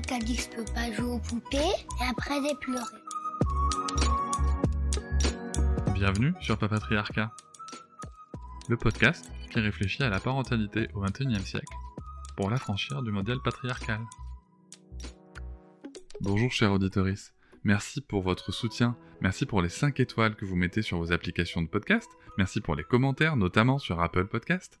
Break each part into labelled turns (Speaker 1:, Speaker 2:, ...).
Speaker 1: Avec quelqu'un qui a dit que pas jouer aux poupées et après j'ai pleuré.
Speaker 2: Bienvenue sur Papatriarcat, le podcast qui réfléchit à la parentalité au XXIe siècle pour l'affranchir du modèle patriarcal. Bonjour chers auditoris, merci pour votre soutien, merci pour les 5 étoiles que vous mettez sur vos applications de podcast, merci pour les commentaires, notamment sur Apple Podcast.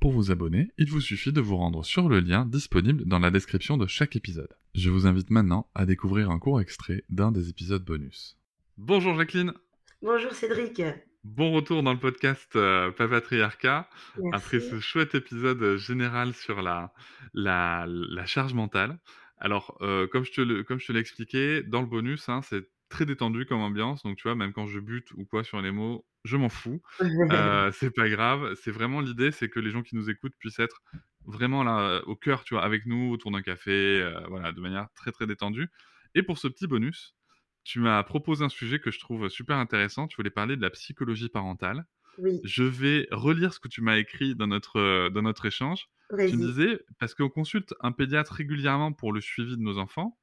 Speaker 2: Pour vous abonner, il vous suffit de vous rendre sur le lien disponible dans la description de chaque épisode. Je vous invite maintenant à découvrir un court extrait d'un des épisodes bonus. Bonjour Jacqueline
Speaker 3: Bonjour Cédric.
Speaker 2: Bon retour dans le podcast euh, Papatriarcat.
Speaker 3: Merci.
Speaker 2: Après ce chouette épisode général sur la, la, la charge mentale. Alors, euh, comme je te le- comme je te l'ai expliqué, dans le bonus, hein, c'est très détendu comme ambiance. Donc, tu vois, même quand je bute ou quoi sur les mots, je m'en fous. Euh, c'est pas grave. C'est vraiment l'idée, c'est que les gens qui nous écoutent puissent être vraiment là au cœur, tu vois, avec nous autour d'un café, euh, voilà, de manière très très détendue. Et pour ce petit bonus, tu m'as proposé un sujet que je trouve super intéressant. Tu voulais parler de la psychologie parentale.
Speaker 3: oui,
Speaker 2: Je vais relire ce que tu m'as écrit dans notre, euh, dans notre échange. Tu me disais, parce qu'on consulte un pédiatre régulièrement pour le suivi de nos enfants,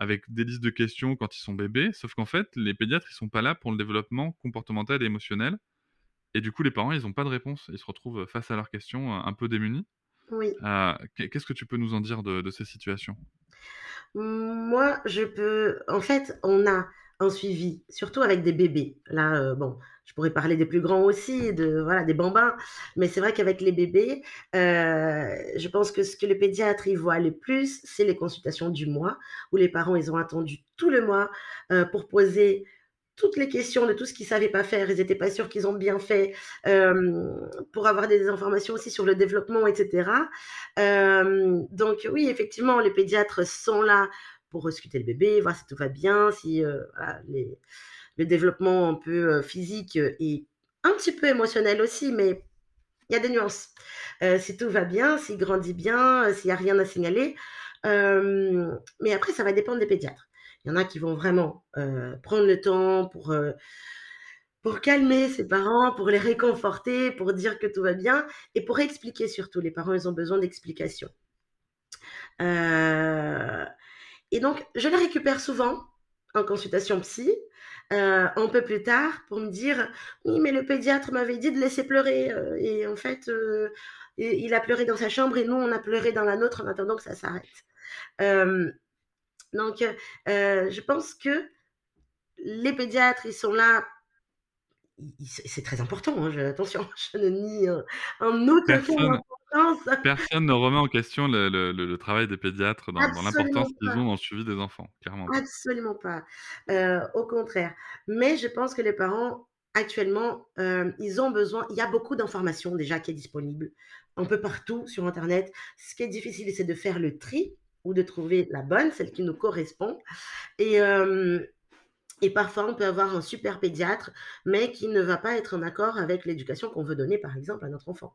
Speaker 2: avec des listes de questions quand ils sont bébés, sauf qu'en fait, les pédiatres, ils sont pas là pour le développement comportemental et émotionnel. Et du coup, les parents, ils n'ont pas de réponse. Ils se retrouvent face à leurs questions euh, un peu démunis.
Speaker 3: Oui.
Speaker 2: Euh, qu'est- Qu'est-ce que tu peux nous en dire de, de ces situations?
Speaker 3: Moi, je peux. En fait, on a un suivi, surtout avec des bébés. Là, euh, bon, je pourrais parler des plus grands aussi, de voilà, des bambins. Mais c'est vrai qu'avec les bébés, euh, je pense que ce que les pédiatres y voient le plus, c'est les consultations du mois, où les parents ils ont attendu tout le mois euh, pour poser toutes les questions de tout ce qu'ils savaient pas faire, ils n'étaient pas sûrs qu'ils ont bien fait, pour avoir des informations aussi sur le développement, etc. Donc oui, effectivement, les pédiatres sont là pour ausculter le bébé, voir si tout va bien, si euh, le développement un peu euh, physique et un petit peu émotionnel aussi, mais il y a des nuances. Euh, si tout va bien, s'il grandit bien, euh, s'il n'y a rien à signaler. Euh, mais après, ça va dépendre des pédiatres. Il y en a qui vont vraiment euh, prendre le temps pour, euh, pour calmer ses parents, pour les réconforter, pour dire que tout va bien et pour expliquer surtout. Les parents, ils ont besoin d'explications. Euh, et donc, je les récupère souvent en consultation psy, euh, un peu plus tard, pour me dire Oui, mais le pédiatre m'avait dit de laisser pleurer. euh, et en fait, euh, il a pleuré dans sa chambre et nous, on a pleuré dans la nôtre en attendant que ça s'arrête. Donc, je pense que les pédiatres, ils sont là. C'est très important, hein, attention, je ne nie euh, en cas
Speaker 2: Personne- ne remet en question le, le- le- le travail des pédiatres dans, l'importance qu'ils ont dans le suivi des enfants, clairement.
Speaker 3: Absolument pas. Euh, au contraire. Mais je pense que les parents, actuellement, euh, ils ont besoin. Il y a beaucoup d'informations déjà qui est disponible un peu partout sur Internet. Ce qui est difficile, c'est de faire le tri ou de trouver la bonne, celle qui nous correspond. Et, euh, et parfois, on peut avoir un super pédiatre, mais qui ne va pas être en accord avec l'éducation qu'on veut donner, par exemple, à notre enfant.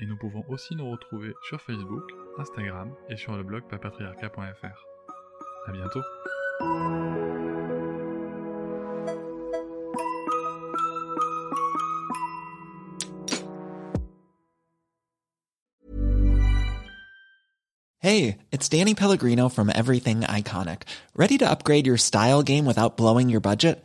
Speaker 2: et nous pouvons aussi nous retrouver sur Facebook, Instagram et sur le blog papatriarca.fr. À bientôt!
Speaker 4: Hey, it's Danny Pellegrino from Everything Iconic. Ready to upgrade your style game without blowing your budget?